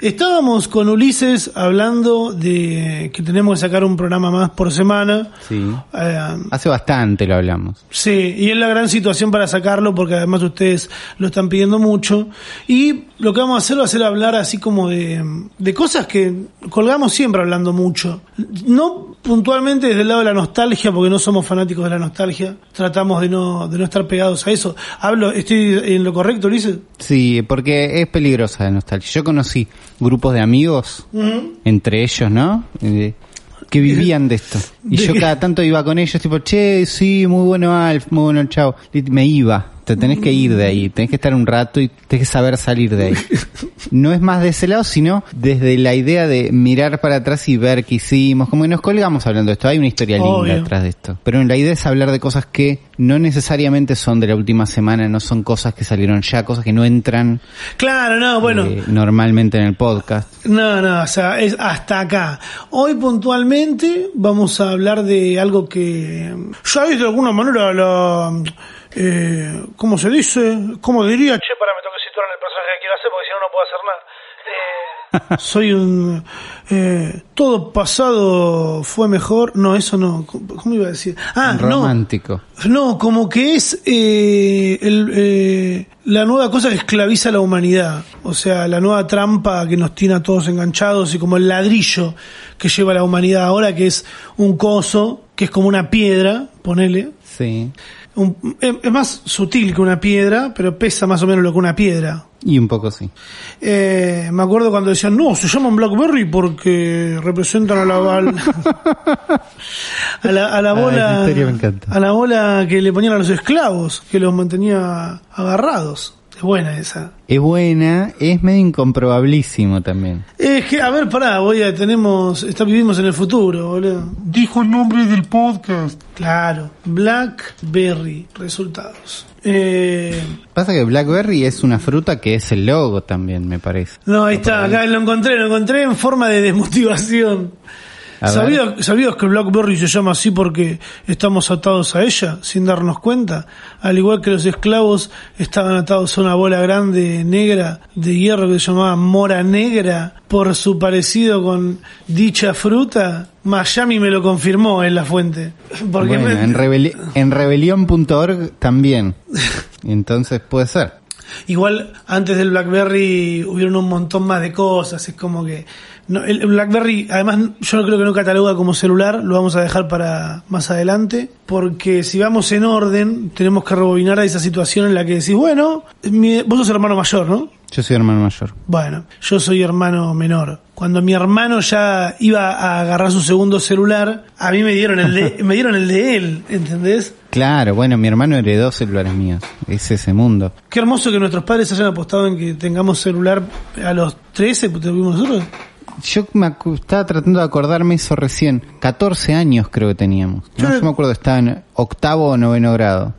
Estábamos con Ulises hablando de que tenemos que sacar un programa más por semana. Sí. Eh, Hace bastante lo hablamos. Sí, y es la gran situación para sacarlo porque además ustedes lo están pidiendo mucho. Y lo que vamos a hacer va a ser hablar así como de, de cosas que colgamos siempre hablando mucho. No puntualmente desde el lado de la nostalgia, porque no somos fanáticos de la nostalgia. Tratamos de no, de no estar pegados a eso. Hablo, ¿estoy en lo correcto, Ulises? Sí, porque es peligrosa la nostalgia. Yo conocí grupos de amigos, entre ellos, ¿no? Eh, que vivían de esto. Y ¿De yo cada tanto iba con ellos, tipo, che, sí, muy bueno Alf, muy bueno. Y me iba. Te tenés que ir de ahí, tenés que estar un rato y tenés que saber salir de ahí. No es más de ese lado, sino desde la idea de mirar para atrás y ver qué hicimos. Como que nos colgamos hablando de esto. Hay una historia linda Obvio. detrás de esto. Pero la idea es hablar de cosas que no necesariamente son de la última semana, no son cosas que salieron ya, cosas que no entran Claro, no, bueno. eh, normalmente en el podcast. No, no, o sea, es hasta acá. Hoy puntualmente vamos a hablar de algo que ya es de alguna manera la... Eh, ¿Cómo se dice? ¿Cómo diría? Che, para, me tengo que situar en el personaje que quiero hacer porque si no, no puedo hacer nada. Eh, soy un... eh, todo pasado fue mejor. No, eso no. ¿Cómo iba a decir? Ah, no. Romántico. No, como que es eh, el, eh, la nueva cosa que esclaviza a la humanidad. O sea, la nueva trampa que nos tiene a todos enganchados y como el ladrillo que lleva la humanidad ahora, que es un coso, que es como una piedra, ponele. Sí. Un- es más sutil que una piedra, pero pesa más o menos lo que una piedra. Y un poco sí. Eh, me acuerdo cuando decían, no, se llaman Blackberry porque representan a la, al- a la, a la bola, me a la bola que le ponían a los esclavos, que los mantenía agarrados. Es buena esa. Es buena, es medio incomprobabilísimo también. Es que, a ver, pará, voy a, tenemos, está, vivimos en el futuro, boludo. Dijo el nombre del podcast. Claro, Blackberry, resultados. Eh, Pasa que Blackberry es una fruta que es el logo también, me parece. no, ahí está, acá lo encontré, lo encontré en forma de desmotivación. A ver. ¿Sabía- ¿Sabías que Blackberry se llama así porque estamos atados a ella sin darnos cuenta? Al igual que los esclavos estaban atados a una bola grande negra de hierro que se llamaba mora negra por su parecido con dicha fruta. Miami me lo confirmó en la fuente. Porque Bueno, me- en, rebeli- en rebelión.org también. Entonces puede ser. Igual antes del BlackBerry hubieron un montón más de cosas, es como que no, el BlackBerry además yo no creo que no cataloga como celular, lo vamos a dejar para más adelante, porque si vamos en orden tenemos que rebobinar a esa situación en la que decís, bueno, mi- vos sos hermano mayor, ¿no? Yo soy hermano mayor. Bueno, yo soy hermano menor. Cuando mi hermano ya iba a agarrar su segundo celular, a mí me dieron el de, me dieron el de él, ¿entendés? Claro, bueno, mi hermano heredó celulares míos. Es ese mundo. Qué hermoso que nuestros padres hayan apostado en que tengamos celular a los 13, pues tuvimos nosotros. Yo me estaba tratando de acordarme eso recién. 14 años creo que teníamos. ¿no? Yo- Yo me acuerdo, estaba en octavo o noveno grado.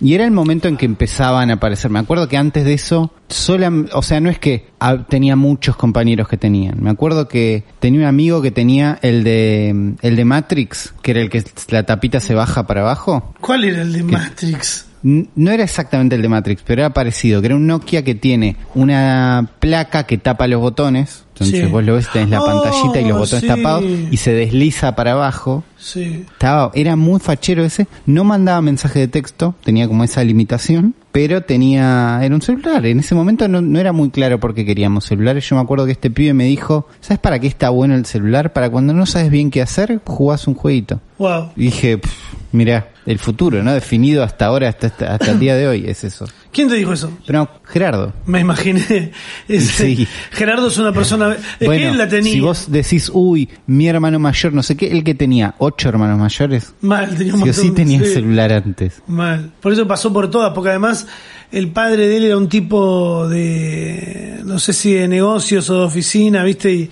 Y era el momento en que empezaban a aparecer. Me acuerdo que antes de eso, sola, o sea, no es que tenía muchos compañeros que tenían. Me acuerdo que tenía un amigo que tenía el de el de Matrix, que era el que la tapita se baja para abajo. ¿Cuál era el de Matrix? No era exactamente el de Matrix, pero era parecido, que era un Nokia que tiene una placa que tapa los botones. Entonces Sí. vos lo ves, tenés la Oh, pantallita y los botones sí. tapados y se desliza para abajo. Sí. Estaba, era muy fachero ese, no mandaba mensaje de texto, tenía como esa limitación, pero tenía, era un celular. En ese momento no, no era muy claro por qué queríamos celulares. Yo me acuerdo que este pibe me dijo, ¿sabes para qué está bueno el celular? Para cuando no sabes bien qué hacer, jugás un jueguito. Wow. Y dije, "Pff, mira, el futuro, ¿no? Definido hasta ahora, hasta, hasta, el día de hoy, es eso. ¿Quién te dijo eso? Pero no, Gerardo. Me imaginé. Ese- Sí. Gerardo es una persona. Es que bueno, él la tenía. si vos decís, uy, mi hermano mayor, no sé qué, el que tenía ocho hermanos mayores, Mal, tenía un sí montón sí tenía sí. celular antes. Mal. Por eso pasó por todas, porque además el padre de él era un tipo de. No sé si de negocios o de oficina, ¿viste? Y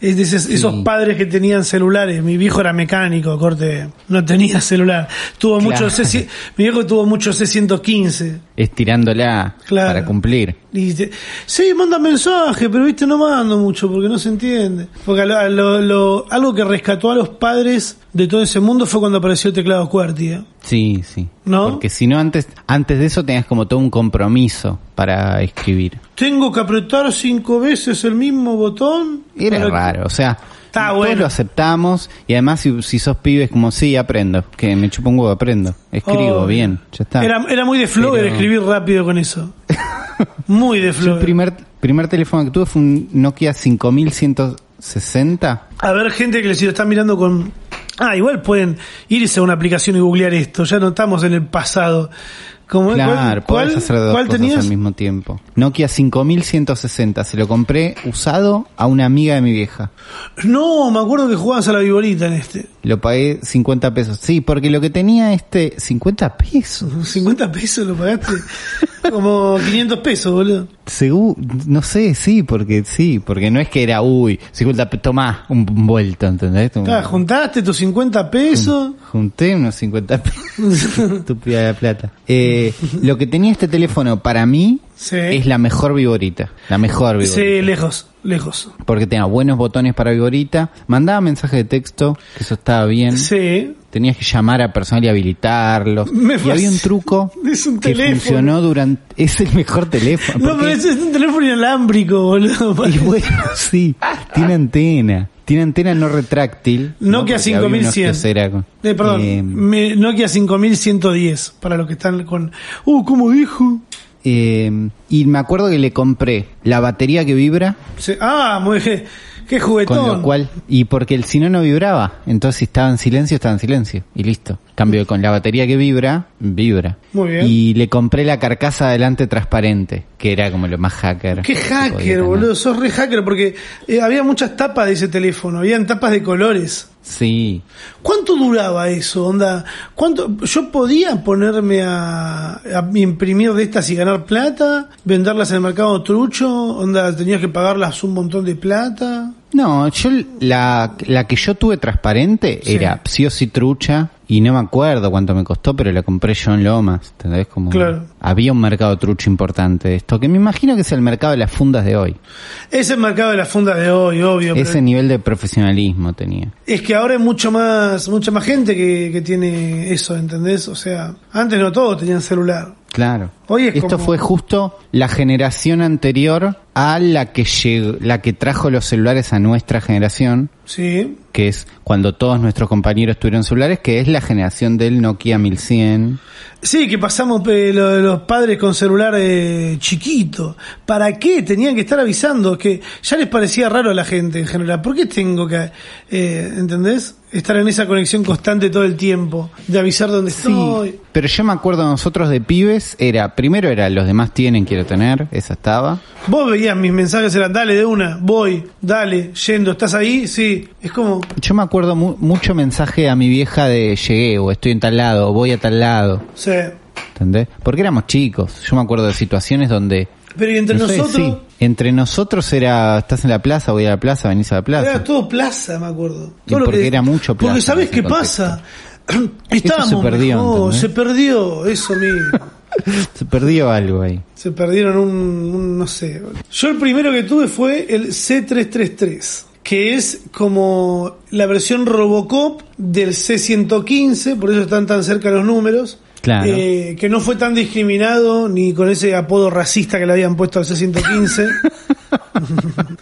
es de esos, esos padres que tenían celulares. Mi viejo era mecánico, corte. No tenía celular. Tuvo Claro. mucho C. Mi viejo tuvo mucho C115. Estirándola Claro. para cumplir. Y sí, manda mensaje, pero viste, no mando mucho porque no se entiende. Porque a lo- a lo- lo- algo que rescató a los padres de todo ese mundo fue cuando apareció el teclado QWERTY. ¿eh? Sí, sí. ¿No? Porque si no, antes, antes de eso tenías como todo un compromiso para escribir. Tengo que apretar cinco veces el mismo botón. Era que- raro, o sea, Está todos bueno. lo aceptamos y además si, si sos pibes como sí, aprendo, que me chupa un huevo, aprendo, escribo Oh, bien, ya está. Era, era muy de Flower Pero- escribir rápido con eso. muy de Yo el primer, primer teléfono que tuve fue un Nokia 5160. A ver, gente que si lo está mirando con... Ah, igual pueden irse a una aplicación y googlear esto. Ya no estamos en el pasado. Como, Claro, ¿cuál, podés hacer dos cuál cosas tenías? al mismo tiempo. Nokia 5160, se lo compré usado a una amiga de mi vieja. No, me acuerdo que jugabas a la viborita en este. Lo pagué 50 pesos. Sí, porque lo que tenía este 50 pesos. 50 pesos lo pagaste. Como 500 pesos, boludo. Según, no sé, sí, porque sí, porque no es que era, uy, 50 pesos, tomá, un vuelto, ¿entendés? Ah, juntaste tus 50 pesos. Junté unos 50 pesos. Estúpida la plata. Eh, lo que tenía este teléfono para mí Sí. es la mejor viborita. La mejor viborita. Sí, lejos, lejos. Porque tenía buenos botones para viborita. Mandaba mensajes de texto, que eso estaba bien. Sí. Tenías que llamar a personal y habilitarlos. Me y había un truco Es un que teléfono. funcionó durante... Es el mejor teléfono. No, pero es un teléfono inalámbrico, boludo. Y bueno, sí, tiene antena. Tiene antena no retráctil. ¿no? Nokia unos 5100. que era con- Eh, perdón, Eh, me- Nokia 5110, para los que están con... Uh, ¿cómo dijo? Eh, y me acuerdo que le compré la batería que vibra, ah, muy qué, qué juguetón. con lo cual, y porque el si no no vibraba, entonces si estaba en silencio, estaba en silencio, y listo. Cambio con la batería que vibra, vibra. Muy bien. Y le compré la carcasa adelante transparente, que era como lo más hacker. Qué hacker, boludo, sos re hacker porque eh, había muchas tapas de ese teléfono, habían tapas de colores. Sí. ¿Cuánto duraba eso? Onda, ¿cuánto yo podía ponerme a, a imprimir de estas y ganar plata, venderlas en el mercado trucho? Onda, tenías que pagarlas un montón de plata. No, yo la, la que yo tuve transparente Sí. era sí trucha y no me acuerdo cuánto me costó, pero la compré yo en Lomas, ¿entendés? Como Claro. había un mercado trucho importante de esto, que me imagino que es el mercado de las fundas de hoy. Es el mercado de las fundas de hoy, obvio. pero Ese nivel de profesionalismo tenía. Es que ahora hay mucho más, mucha más gente que, que tiene eso, ¿entendés? O sea, antes no todos tenían celular. Claro. Hoy es Esto como- fue justo la generación anterior a la que llegó, la que trajo los celulares a nuestra generación, Sí. que es cuando todos nuestros compañeros tuvieron celulares, que es la generación del Nokia 1100. Sí, que pasamos eh, lo los padres con celular eh, chiquito. ¿Para qué? Tenían que estar avisando. Que ya les parecía raro a la gente en general. ¿Por qué tengo que, eh, ¿entendés? Estar en esa conexión constante todo el tiempo. De avisar dónde estoy. Pero yo me acuerdo nosotros de pibes, era, primero era los demás tienen, quiero tener, esa estaba. Vos veías mis mensajes, eran dale de una, voy, dale, yendo, ¿estás ahí? Sí. Es como, Yo me acuerdo mu- mucho mensaje a mi vieja de llegué, o estoy en tal lado, o voy a tal lado, sí. ¿entendés? Porque éramos chicos, yo me acuerdo de situaciones donde... Pero y entre no sé, nosotros, sí, entre nosotros era, estás en la plaza, voy a la plaza, venís a la plaza. era todo plaza, me acuerdo. Todo porque que- era mucho plaza Porque ¿sabes qué pasa? Estábamos se perdió, mejor, se perdió eso mismo. Se perdió algo ahí. Se perdieron un, un- no sé. Yo el primero que tuve fue el C333, que es como la versión Robocop del C115, por eso están tan cerca los números. Claro. Eh, que no fue tan discriminado ni con ese apodo racista que le habían puesto al C115.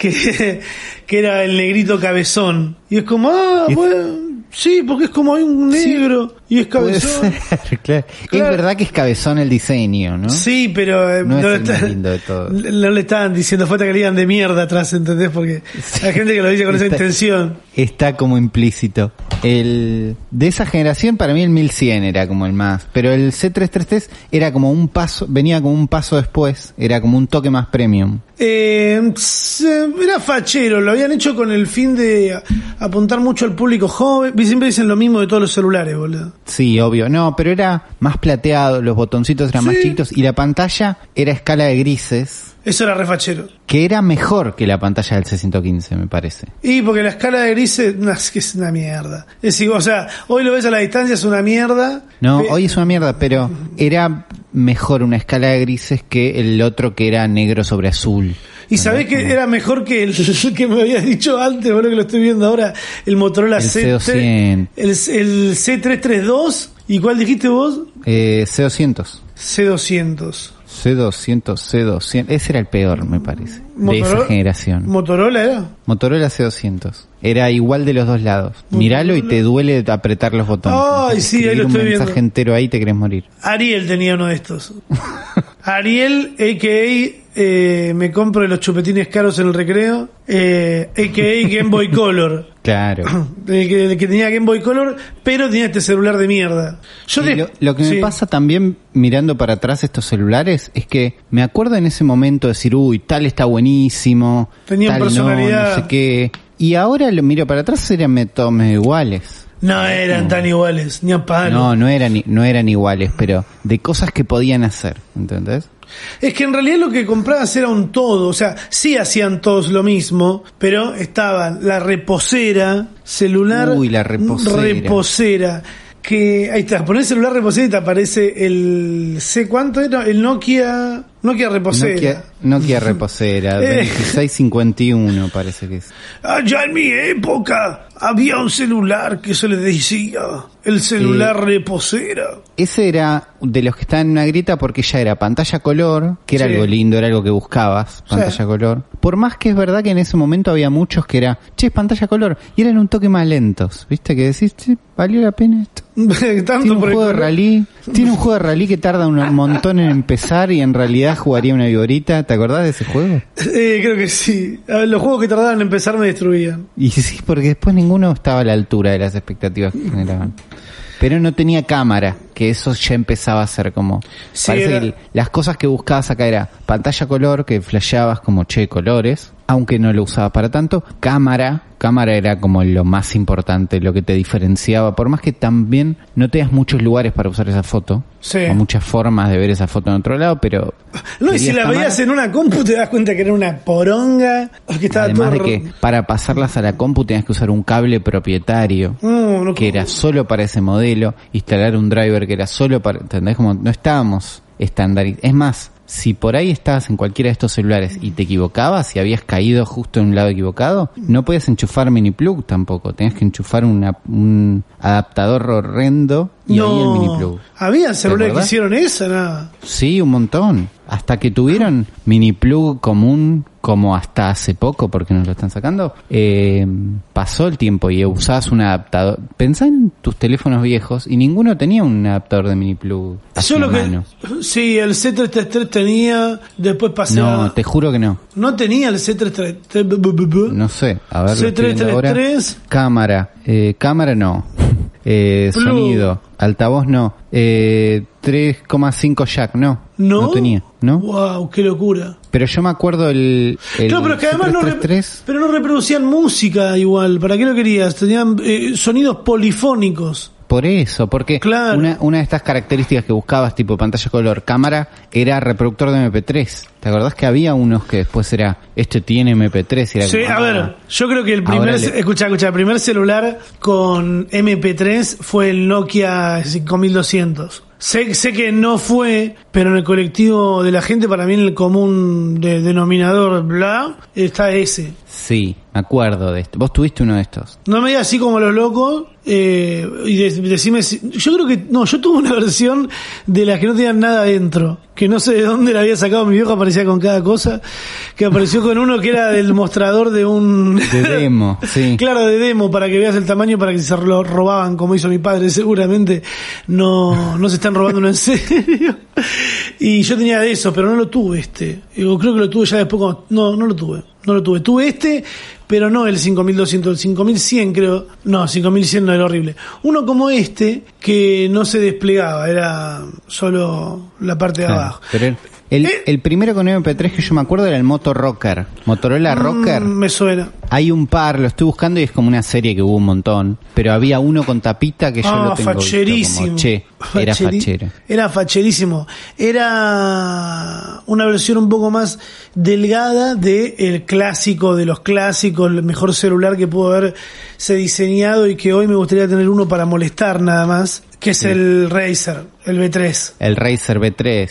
que, que era el negrito cabezón. Y es como, ah, bueno, sí, porque es como hay un negro y es cabezón. ser, claro. Claro. Es verdad que es cabezón el diseño, ¿no? Sí, pero eh, No es le lindo de todos. no le estaban diciendo falta que le digan de mierda atrás, ¿entendés? Porque hay gente que lo dice con esa intención. Está como implícito. El de esa generación para mí el 1100 era como el más, pero el C333 era como un paso, venía como un paso después, era como un toque más premium. Eh, se- era fachero, lo habían hecho con el fin de apuntar mucho al público joven. Siempre dicen lo mismo de todos los celulares, boludo. Sí, obvio. No, pero era más plateado, los botoncitos eran más chiquitos y la pantalla era escala de grises, Eso era re fachero. que era mejor que la pantalla del C115, me parece. Y porque la escala de grises, no, es que es una mierda. Es igual, o sea, hoy lo ves a la distancia, es una mierda. No, Pe- hoy es una mierda, pero era mejor una escala de grises que el otro que era negro sobre azul. Y sabés que era mejor que el, que me habías dicho antes, bueno que lo estoy viendo ahora, el Motorola El C, C200. el, el C332. ¿Y cuál dijiste vos? Eh, C200. C200. C200, C200. Ese era el peor, me parece. De esa Motorola- generación. ¿Motorola era? Motorola C200. Era igual de los dos lados. Míralo y te duele apretar los botones. Ay, sí, ahí lo Escribir un estoy mensaje viendo. entero ahí te querés morir. Ariel tenía uno de estos. Ariel, a.k.a. eh, me compro los chupetines caros en el recreo, eh, a.k.a. Game Boy Color. Claro. El que, tenía Game Boy Color, pero tenía este celular de mierda. Yo te- lo, lo que sí. me pasa también mirando para atrás estos celulares es que me acuerdo en ese momento decir, uy, tal está buenísimo, Tenían tal no, personalidad. no sé qué. Y ahora lo miro para atrás eran me- iguales. No eran tan iguales, ni a palo. No, no eran, no eran iguales, pero de cosas que podían hacer, ¿entendés? Es que en realidad lo que comprabas era un todo, o sea, sí hacían todos lo mismo, pero estaban la reposera, celular, Uy, la reposera. reposera, que ahí está, pones celular reposera y te aparece el C cuánto era, el Nokia, Nokia reposera. Nokia, Nokia reposera, Eh. 2651 parece que es. Allá en mi época había un celular que se le decía el celular reposera. Ese era de los que estaban en una grieta porque ya era pantalla color, que era Sí. algo lindo, era algo que buscabas, pantalla Sí. color. Por más que es verdad que en ese momento había muchos que era, che, es pantalla color, y eran un toque más lentos, ¿viste? Que decís, che, valió la pena esto. Tanto Tiene un juego de rally, tiene un juego de rally que tarda un montón en empezar y en realidad jugaría una viborita, ¿te acordás de ese juego? Eh, creo que sí. Ver, los juegos que tardaban en empezar me destruían. Y sí, porque después ninguno estaba a la altura de las expectativas que generaban. Pero no tenía cámara, que eso ya empezaba a ser como... Sí, parece era- que las cosas que buscabas acá era pantalla color, que flasheabas como che colores, aunque no lo usabas para tanto. Cámara, cámara era como lo más importante, lo que te diferenciaba. Por más que también no tenías muchos lugares para usar esa foto, Sí. o muchas formas de ver esa foto en otro lado, pero... No, y si la cámara. veías en una compu te das cuenta que era una poronga, o que estaba Además de que para pasarlas a la compu tenías que usar un cable propietario. No, no- que era solo para ese modelo, instalar un driver que era solo para, ¿entendés? Como no estábamos estandarizados. Es más, si por ahí estabas en cualquiera de estos celulares y te equivocabas y habías caído justo en un lado equivocado, no podías enchufar mini plug tampoco, tenías que enchufar un adaptador horrendo y ahí el mini plug. Había celulares que hicieron eso, nada. Sí, un montón. Hasta que tuvieron mini plug común como hasta hace poco, porque nos lo están sacando, eh, pasó el tiempo y usabas un adaptador. Pensá en tus teléfonos viejos y ninguno tenía un adaptador de mini plug. Yo lo que... Sí, el C333 tenía, después pasé No, te juro que no. No tenía el C333. No sé. A ver, lo estoy viendo ahora. C333. Cámara. Eh, cámara no. Eh, sonido. Altavoz no. Eh, 3,5 jack no. ¿No? No tenía. ¿No? Wow, qué locura. Pero yo me acuerdo el... el Claro, pero es que además no, 333. pero no reproducían música igual. ¿Para qué lo querías? Tenían eh, sonidos polifónicos. Por eso, porque Claro. una, una de estas características que buscabas, tipo pantalla color, cámara, era reproductor de MP3. ¿Te acordás que había unos que después era, este tiene MP3? Y era Sí, como, a ah, ver, yo creo que el primer, le- escucha, escucha, el primer celular con MP3 fue el Nokia 5200. Sé, sé que no fue, pero en el colectivo de la gente, para mí en el común de, denominador, bla, está ese. Sí, me acuerdo de esto. Vos tuviste uno de estos. No me digas así como los locos, eh, y de- decime si, yo creo que, no, yo tuve una versión de las que no tenían nada dentro, que no sé de dónde la había sacado mi viejo, aparecía con cada cosa, que apareció con uno que era del mostrador de un... De demo, sí. Claro, de demo, para que veas el tamaño, para que se lo robaban, como hizo mi padre, seguramente no, no se están robando uno en serio. Y yo tenía de eso, pero no lo tuve este. Yo creo que lo tuve ya después, cuando- no, no lo tuve. No lo tuve. Tuve este, pero no el 5200, el 5100 creo. No, 5100 no era horrible. Uno como este, que no se desplegaba, era solo la parte de abajo. pero El, Eh. el primero con MP3 que yo me acuerdo era el Moto Rocker. Motorola Rocker. Mm, me suena. Hay un par, lo estoy buscando y es como una serie que hubo un montón. Pero había uno con tapita que yo Ah, lo tengo visto facherísimo. como, che, era Facheri- fachero. Era facherísimo. Era una versión un poco más delgada de el clásico de los clásicos, el mejor celular que pudo haberse diseñado y que hoy me gustaría tener uno para molestar nada más, que es el Razer, el B3. El Razer B3.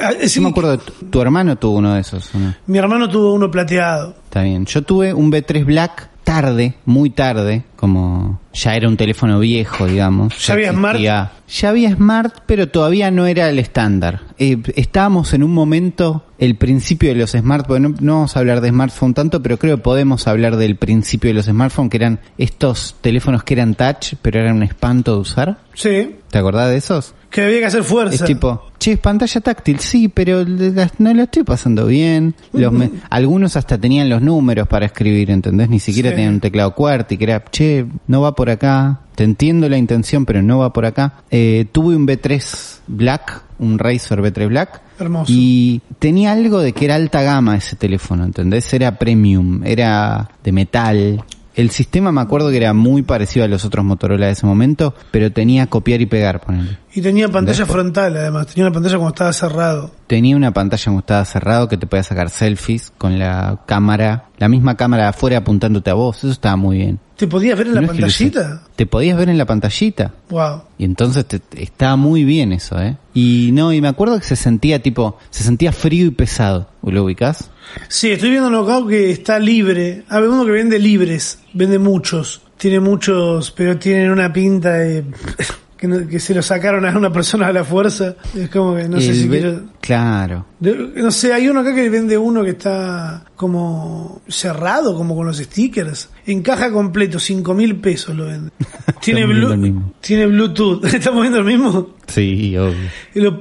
Ah, sí, Yo me acuerdo, tu, hermano tuvo uno de esos. Mi hermano tuvo uno plateado. Está bien. Yo tuve un B3 Black tarde, muy tarde, como ya era un teléfono viejo, digamos. ¿Ya había Smart? Ya había Smart, pero todavía no era el estándar. Eh, estábamos en un momento, el principio de los smartphones, no, no vamos a hablar de smartphone tanto, pero creo que podemos hablar del principio de los smartphones, que eran estos teléfonos que eran touch, pero eran un espanto de usar. Sí, ¿Te acordás de esos? Que había que hacer fuerza. Es tipo, che, pantalla táctil, sí, pero no la estoy pasando bien. Los me- algunos hasta tenían los números para escribir, ¿entendés? Ni siquiera Sí. tenían un teclado QWERTY, que era, che, no va por acá. Te entiendo la intención, pero no va por acá. Eh, tuve un B3 Black, un Razer B3 Black. Hermoso. Y tenía algo de que era alta gama ese teléfono, ¿entendés? Era premium, era de metal. El sistema me acuerdo que era muy parecido a los otros Motorola de ese momento, pero tenía copiar y pegar, ponele. Y tenía pantalla Después. frontal, además. Tenía una pantalla cuando estaba cerrado. Tenía una pantalla cuando estaba cerrado que te podía sacar selfies con la cámara, la misma cámara de afuera apuntándote a vos. Eso estaba muy bien. ¿Te podías ver en la No pantallita? Te podías ver en la pantallita. Wow. Y entonces te- estaba muy bien eso, ¿eh? Y no, y me acuerdo que se sentía tipo, se sentía frío y pesado. ¿Lo ubicás? Sí, estoy viendo Knockout que está libre. Ah, uno que vende libres. Vende muchos. Tiene muchos, pero tienen una pinta de... Que, no- que se lo sacaron a una persona a la fuerza. Es como que no sé si quiero... Claro. de- no sé, hay uno acá que vende uno que está como cerrado, como con los stickers. En caja completo, cinco mil pesos lo vende. Tiene, Blu- tiene Bluetooth. ¿Estamos viendo el mismo? Sí, obvio. Lo,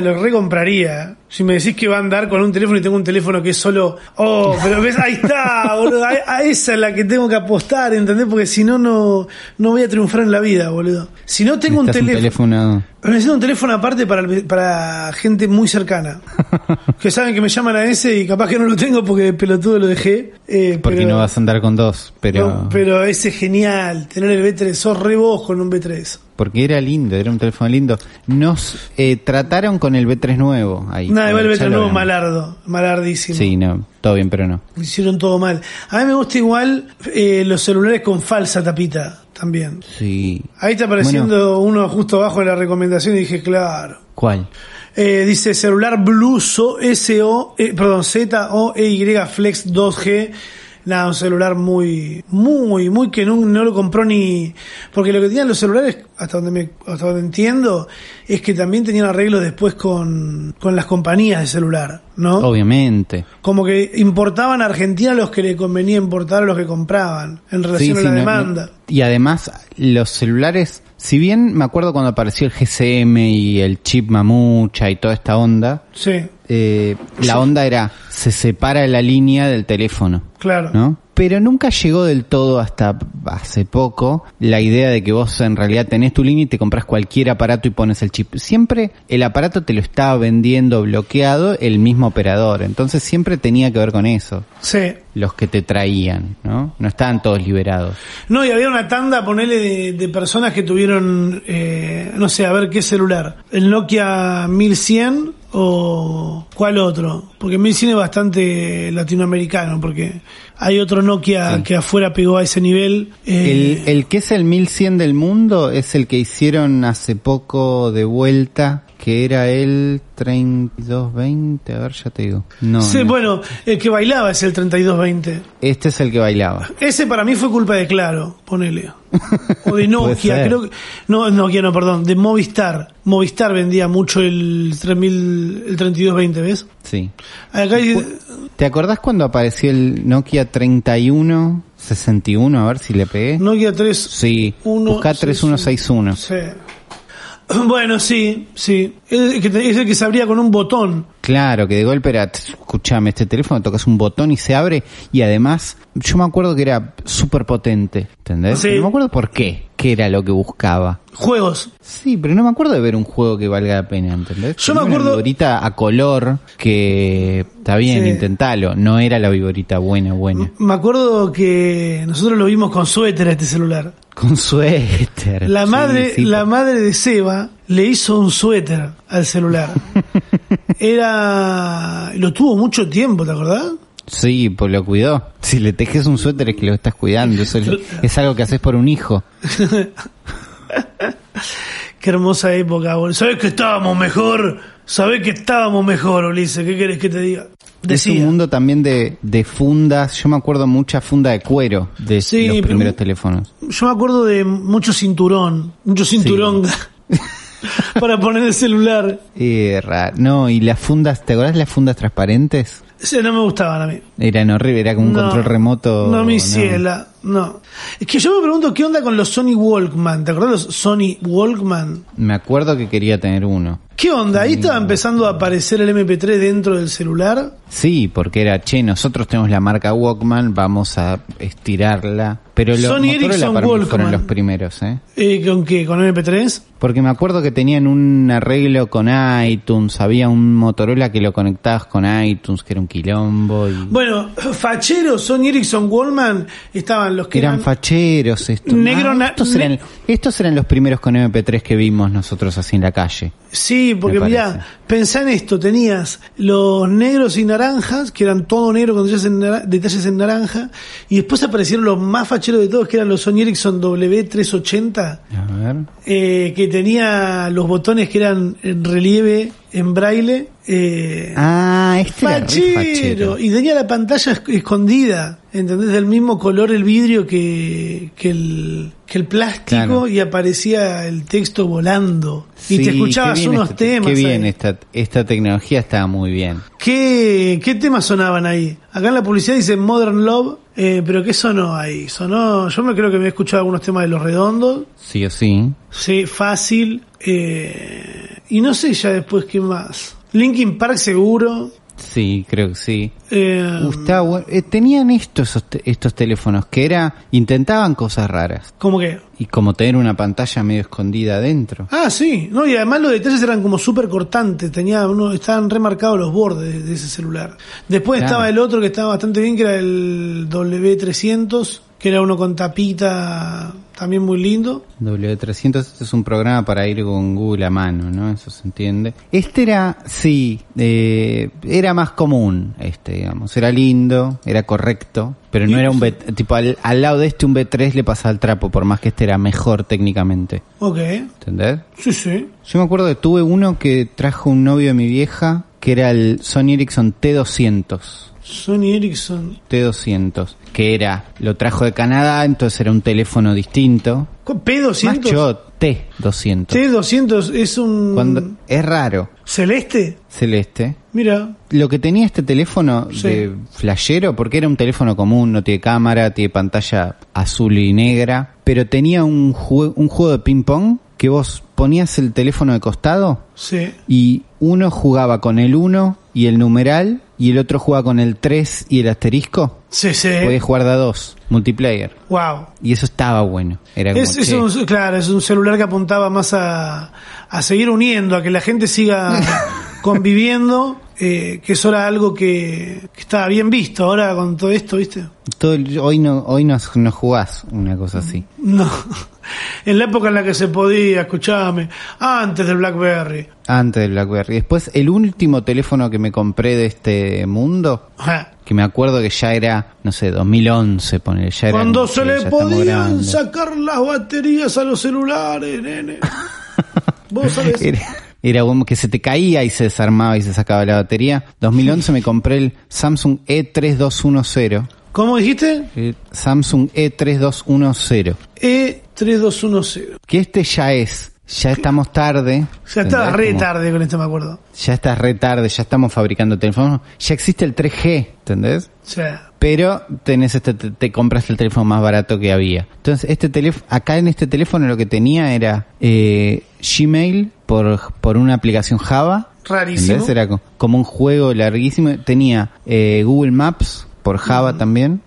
lo recompraría. Si me decís que va a andar con un teléfono y tengo un teléfono que es solo. Oh, pero ves, ahí está, boludo. A, a esa es la que tengo que apostar, ¿entendés? Porque si no, no, no voy a triunfar en la vida, boludo. Si no tengo un teléfono. teléfono. Necesito un teléfono aparte para, para gente muy cercana. que saben que me llaman a ese y capaz que no lo tengo porque de pelotudo lo dejé. eh, Porque pero- no vas a andar con dos, pero... no, pero ese es genial. Tener el B3. Sos re vos con un B3. Porque era lindo, era un teléfono lindo. Nos eh, trataron con el B3 nuevo ahí. Nada, igual el Ya B3 lo nuevo malardo. Malardísimo. Sí, no, todo bien, pero no. Hicieron todo mal. A mí me gusta igual eh, los celulares con falsa tapita también. Sí. Ahí está apareciendo uno justo abajo de la recomendación y dije, claro. ¿Cuál? Eh, dice celular Blue So, SO, eh, perdón, Z O E Y Flex 2G. Nada, un celular muy, muy, muy que no, no lo compró ni. Porque lo que tenían los celulares, hasta donde me, hasta donde entiendo, es que también tenían arreglos después con, con las compañías de celular, ¿no? Obviamente. Como que importaban a Argentina los que le convenía importar a los que compraban, en relación Sí, a la no- demanda. no- y además, los celulares, si bien me acuerdo cuando apareció el GSM y el chip mamucha y toda esta onda, Sí, eh, la onda era, se separa la línea del teléfono. claro. ¿no? Pero nunca llegó del todo hasta hace poco la idea de que vos en realidad tenés tu línea y te compras cualquier aparato y pones el chip. Siempre el aparato te lo estaba vendiendo bloqueado el mismo operador, entonces siempre tenía que ver con eso, Sí. los que te traían, ¿no? No estaban todos liberados. No, y había una tanda, ponele, de, de personas que tuvieron, eh, no sé, a ver qué celular. El Nokia 1100 o cuál otro. Porque 1100 es bastante latinoamericano, porque hay otro Nokia Sí. que afuera pegó a ese nivel. eh, El, el que es el 1100 del mundo es el que hicieron hace poco de vuelta, que era el 3220, a ver, ya te digo. No, sí, no. bueno, el que bailaba es el 3220. Este es el que bailaba. Ese para mí fue culpa de Claro, ponele. O de Nokia, creo que. No, Nokia no, perdón, de Movistar. Movistar vendía mucho el 3000, el 3220, ¿ves? Sí. Acá hay- ¿Te acordás cuando apareció el Nokia 3161? A ver si le pegué. Nokia 3. Sí, Uno, buscá sí, 3161. Sí. Bueno, sí, sí. Es el que, se abría con un botón. Claro, que de golpe era, "Tss, escuchame, este teléfono tocas un botón y se abre y además yo me acuerdo que era súper potente, ¿entendés? Sí. No me acuerdo por qué. ¿Qué era lo que buscaba. Juegos. Sí, pero no me acuerdo de ver un juego que valga la pena, ¿entendés? Yo me acuerdo- Una viborita a color que está bien, Sí. intentalo. No era la viborita buena, buena. Me acuerdo que nosotros lo vimos con suéter a este celular. Con suéter. La madre, sí, la madre de Seba le hizo un suéter al celular. Era, lo tuvo mucho tiempo, ¿te acordás? Sí, pues lo cuidó. Si le tejes un suéter es que lo estás cuidando. Eso es, es algo que haces por un hijo. Qué hermosa época, boludo. ¿Sabés que estábamos mejor? ¿Sabés que estábamos mejor, Ulises? ¿Qué querés que te diga? Es un mundo también de, de fundas. Yo me acuerdo mucha funda de cuero de Sí, los primeros teléfonos. Yo me acuerdo de mucho cinturón, mucho cinturón para poner el celular. Eh, no, y las fundas, ¿te acordás de las fundas transparentes? Ese no me gustaban a mí. Eran horribles, era como un No, control remoto. No, mi ciela, no. Es que yo me pregunto qué onda con los Sony Walkman. ¿Te acordás de los Sony Walkman? Me acuerdo que quería tener uno. ¿Qué onda? Ahí estaba empezando a aparecer el MP3 dentro del celular. Sí, porque era, che, nosotros tenemos la marca Walkman, vamos a estirarla. Pero los Sony Ericsson Walkman. fueron los primeros, ¿eh? Eh, ¿Con qué? ¿Con MP3? Porque me acuerdo que tenían un arreglo con iTunes, había un Motorola que lo conectabas con iTunes, que era un quilombo. Y... Bueno, facheros, Sony Ericsson Walkman, estaban los que eran eran... facheros estos. Negro Ah, eran, estos eran los primeros con MP3 que vimos nosotros así en la calle. Sí, porque mirá, pensá en esto, tenías los negros y naranjas, que eran todo negro con detalles en, nara- detalles en naranja, y después aparecieron los más facheros de todos, que eran los Sony Ericsson W380, A ver. eh, que tenía los botones que eran en relieve, en braille. Eh, Ah, este era fachero. fachero. Y tenía la pantalla esc- escondida, ¿entendés? Del mismo color el vidrio que, que, el, que el plástico Claro. y aparecía el texto volando. y te escuchabas unos este- temas. Qué bien ahí. esta, esta tecnología estaba muy bien. ¿Qué, ¿Qué temas sonaban ahí? Acá en la publicidad dice Modern Love, eh, pero ¿qué sonó ahí? Sonó, yo me creo que me he escuchado algunos temas de Los Redondos, Sí o sí. sí, fácil, eh, y no sé ya después qué más. Linkin Park seguro. Sí, creo que sí. eh, Gustavo, eh, tenían estos, estos teléfonos que era, intentaban cosas raras. ¿Cómo que? Y como tener una pantalla medio escondida adentro. Ah, sí, no, y además los detalles eran como súper cortantes, tenía uno, estaban remarcados los bordes de, de ese celular. Después Claro. estaba el otro que estaba bastante bien, que era el W300, que era uno con tapita también muy lindo. W300 este es un programa para ir con Google a mano, ¿no? Eso se entiende. Este era, sí, eh, era más común, este, digamos. Era lindo, era correcto, pero no era un B, tipo al, al lado de este un B3 le pasaba el trapo, por más que este era mejor técnicamente. Ok, ¿Entendés? sí, sí. Yo me acuerdo que tuve uno que trajo un novio de mi vieja, que era el Sony Ericsson T200. Sony Ericsson. T200, que era, lo trajo de Canadá, entonces era un teléfono distinto. Más P200. yo, T200. T200 es un Cuando, es raro, celeste. celeste. Mira, Lo que tenía este teléfono Sí. de flashero, porque era un teléfono común, no tiene cámara, tiene pantalla azul y negra, pero tenía un, jue- un juego de ping pong que vos ponías el teléfono de costado sí. y uno jugaba con el 1 y el numeral y el otro jugaba con el 3 y el asterisco. Sí, sí. Podías jugar de a dos, multiplayer. Wow. Y eso estaba bueno. Era como, Es, un, claro, es un celular que apuntaba más a, a seguir uniendo, a que la gente siga conviviendo, eh, que eso era algo que, que estaba bien visto ahora con todo esto, ¿viste? todo el- hoy no hoy no, no jugás una cosa así. No. En la época en la que se podía, escuchame, antes del BlackBerry. Antes del BlackBerry. Después, el último teléfono que me compré de este mundo, Ajá. que me acuerdo que ya era, no sé, 2011, poner, ya era Cuando se le podían sacar las baterías a los celulares, nene. Vos sabés. Era, era como que se te caía y se desarmaba y se sacaba la batería. 2011 me compré el Samsung E E3210. ¿Cómo dijiste? El Samsung E E3210. E3210. Que este ya es, ya estamos tarde. Ya ¿entendés? re Como- tarde con esto, me acuerdo. Ya estás re tarde, ya estamos fabricando teléfonos. Ya existe el 3G, ¿entendés? Sea, Pero tenés este, te, te compras el teléfono más barato que había. Entonces, este teléfono, acá en este teléfono lo que tenía era eh, Gmail por, por una aplicación Java. Rarísimo. ¿entendés? Era co- como un juego larguísimo. Tenía eh, Google Maps por Java también.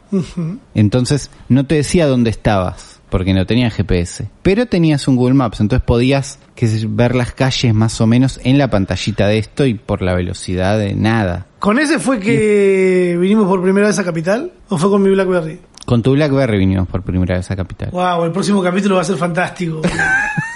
Entonces, no te decía dónde estabas. porque no tenía GPS. Pero tenías un Google Maps, entonces podías que ver las calles más o menos en la pantallita de esto y por la velocidad de nada. ¿Con ese fue que vinimos por primera vez a Capital? ¿O fue con mi Blackberry? Con tu BlackBerry vinimos por primera vez a Capital. Wow, el próximo capítulo va a ser fantástico.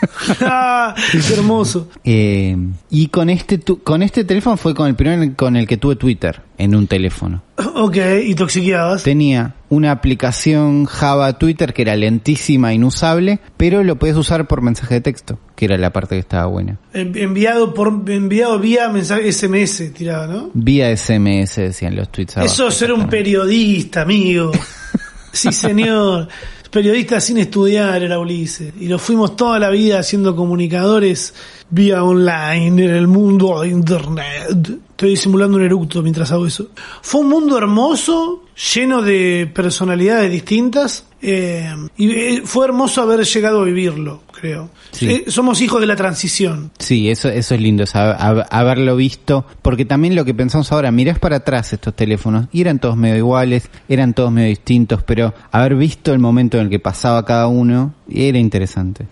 ah, qué hermoso. Eh, y con este tu- con este teléfono fue con el primero con el que tuve Twitter en un teléfono. Ok, y toxiqueabas. Tenía una aplicación Java Twitter que era lentísima, inusable, pero lo podías usar por mensaje de texto, que era la parte que estaba buena. En- Enviado por enviado vía mensaje SMS, tiraba, ¿no? Vía SMS decían los tweets abajo. Eso es ser un periodista, amigo. Sí, señor. Periodista sin estudiar era Ulises. Y lo fuimos toda la vida siendo comunicadores vía online en el mundo de Internet. Estoy simulando un eructo mientras hago eso. Fue un mundo hermoso, lleno de personalidades distintas. eh, y eh, fue hermoso haber llegado a vivirlo, creo. Sí. Eh, somos hijos de la transición. Sí, eso, eso es lindo, sab- hab- haberlo visto, porque también lo que pensamos ahora, mirás para atrás estos teléfonos, y eran todos medio iguales, eran todos medio distintos, pero haber visto el momento en el que pasaba cada uno, era interesante.